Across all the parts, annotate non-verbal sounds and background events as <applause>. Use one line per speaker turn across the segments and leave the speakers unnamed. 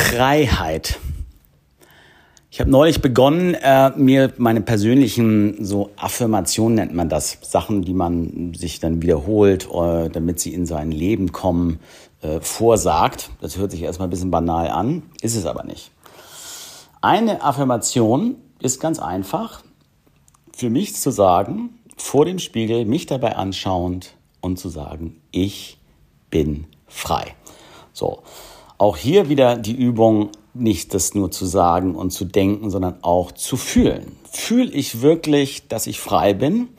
Freiheit. Ich habe neulich begonnen, äh, mir meine persönlichen so Affirmationen nennt man das, Sachen, die man sich dann wiederholt, äh, damit sie in sein Leben kommen, äh, vorsagt. Das hört sich erstmal ein bisschen banal an, ist es aber nicht. Eine Affirmation ist ganz einfach, für mich zu sagen, vor dem Spiegel, mich dabei anschauend und zu sagen, ich bin frei. So. Auch hier wieder die Übung, nicht das nur zu sagen und zu denken, sondern auch zu fühlen. Fühle ich wirklich, dass ich frei bin?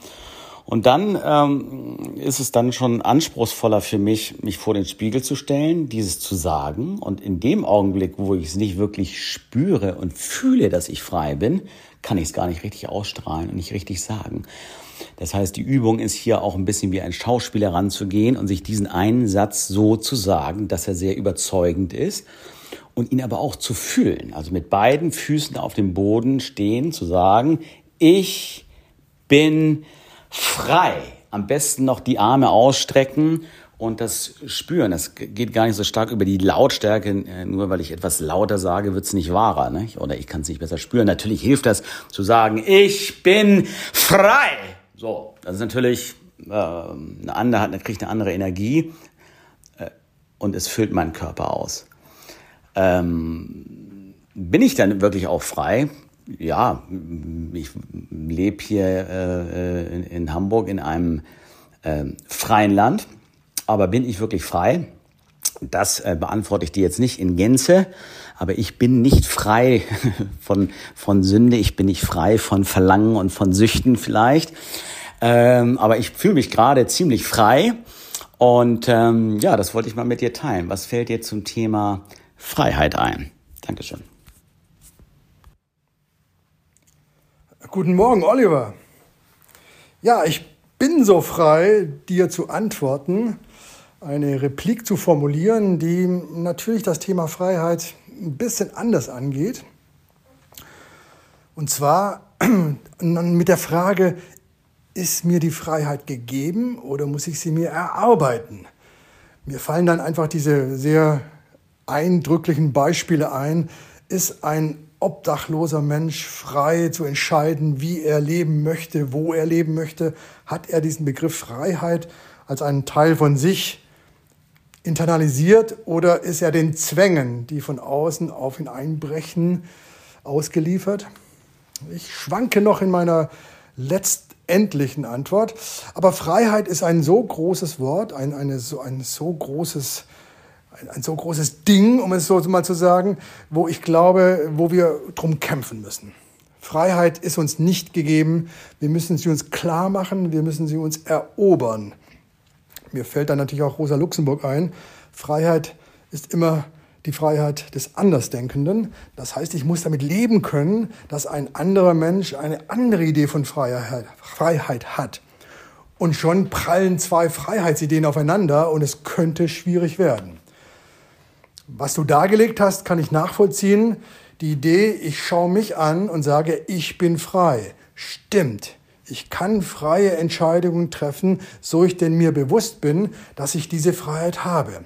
Und dann ähm, ist es dann schon anspruchsvoller für mich, mich vor den Spiegel zu stellen, dieses zu sagen. Und in dem Augenblick, wo ich es nicht wirklich spüre und fühle, dass ich frei bin, kann ich es gar nicht richtig ausstrahlen und nicht richtig sagen. Das heißt, die Übung ist hier auch ein bisschen wie ein Schauspieler ranzugehen und sich diesen einen Satz so zu sagen, dass er sehr überzeugend ist und ihn aber auch zu fühlen. Also mit beiden Füßen auf dem Boden stehen, zu sagen, ich bin frei. Am besten noch die Arme ausstrecken und das spüren. Das geht gar nicht so stark über die Lautstärke. Äh, nur weil ich etwas lauter sage, wird's nicht wahrer. Nicht? Oder ich kann es nicht besser spüren. Natürlich hilft das zu sagen, ich bin frei. So, das ist natürlich äh, eine andere, hat, kriegt eine andere Energie äh, und es füllt meinen Körper aus. Ähm, bin ich dann wirklich auch frei? Ja, ich lebe hier äh, in, in, Hamburg in einem äh, freien Land, aber bin ich wirklich frei? Das äh, beantworte ich dir jetzt nicht in Gänze, aber ich bin nicht frei <laughs> von, von Sünde, ich bin nicht frei von Verlangen und von Süchten vielleicht. Ähm, aber ich fühle mich gerade ziemlich frei. Und ähm, ja, das wollte ich mal mit dir teilen. Was fällt dir zum Thema Freiheit ein? Dankeschön.
Guten Morgen, Oliver. Ja, ich bin so frei, dir zu antworten, eine Replik zu formulieren, die natürlich das Thema Freiheit ein bisschen anders angeht. Und zwar <clears throat> mit der Frage, ist mir die Freiheit gegeben oder muss ich sie mir erarbeiten? Mir fallen dann einfach diese sehr eindrücklichen Beispiele ein. Ist ein obdachloser Mensch frei zu entscheiden, wie er leben möchte, wo er leben möchte? Hat er diesen Begriff Freiheit als einen Teil von sich internalisiert oder ist er den Zwängen, die von außen auf ihn einbrechen, ausgeliefert? Ich schwanke noch in meiner letzten endlichen Antwort. Aber Freiheit ist ein so großes Wort, ein, eine, so, ein so großes ein, ein so großes Ding, um es so mal zu sagen, wo ich glaube, wo wir drum kämpfen müssen. Freiheit ist uns nicht gegeben. Wir müssen sie uns klar machen. Wir müssen sie uns erobern. Mir fällt dann natürlich auch Rosa Luxemburg ein. Freiheit ist immer die Freiheit des Andersdenkenden. Das heißt, ich muss damit leben können, dass ein anderer Mensch eine andere Idee von Freiheit, Freiheit hat. Und schon prallen zwei Freiheitsideen aufeinander und es könnte schwierig werden. Was du dargelegt hast, kann ich nachvollziehen. Die Idee, ich schaue mich an und sage, ich bin frei, stimmt. Ich kann freie Entscheidungen treffen, so ich denn mir bewusst bin, dass ich diese Freiheit habe.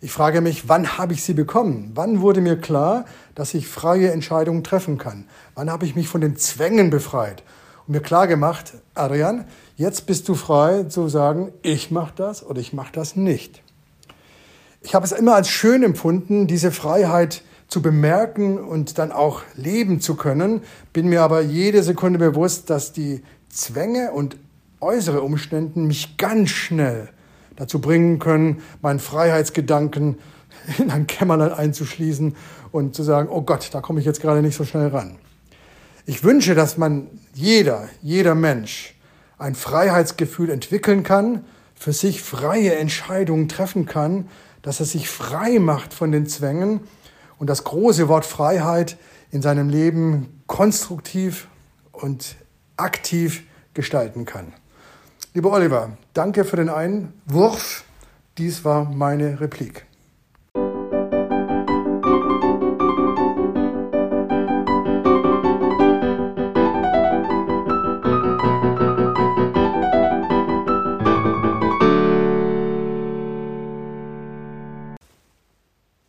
Ich frage mich, wann habe ich sie bekommen? Wann wurde mir klar, dass ich freie Entscheidungen treffen kann? Wann habe ich mich von den Zwängen befreit und mir klar gemacht, Adrian, jetzt bist du frei zu sagen, ich mache das oder ich mache das nicht. Ich habe es immer als schön empfunden, diese Freiheit zu bemerken und dann auch leben zu können, bin mir aber jede Sekunde bewusst, dass die Zwänge und äußere Umstände mich ganz schnell dazu bringen können, meinen Freiheitsgedanken <laughs> in ein Kämmerlein einzuschließen und zu sagen, oh Gott, da komme ich jetzt gerade nicht so schnell ran. Ich wünsche, dass man jeder, jeder Mensch ein Freiheitsgefühl entwickeln kann, für sich freie Entscheidungen treffen kann, dass er sich frei macht von den Zwängen und das große Wort Freiheit in seinem Leben konstruktiv und aktiv gestalten kann. Lieber Oliver, danke für den Einwurf. Dies war meine Replik.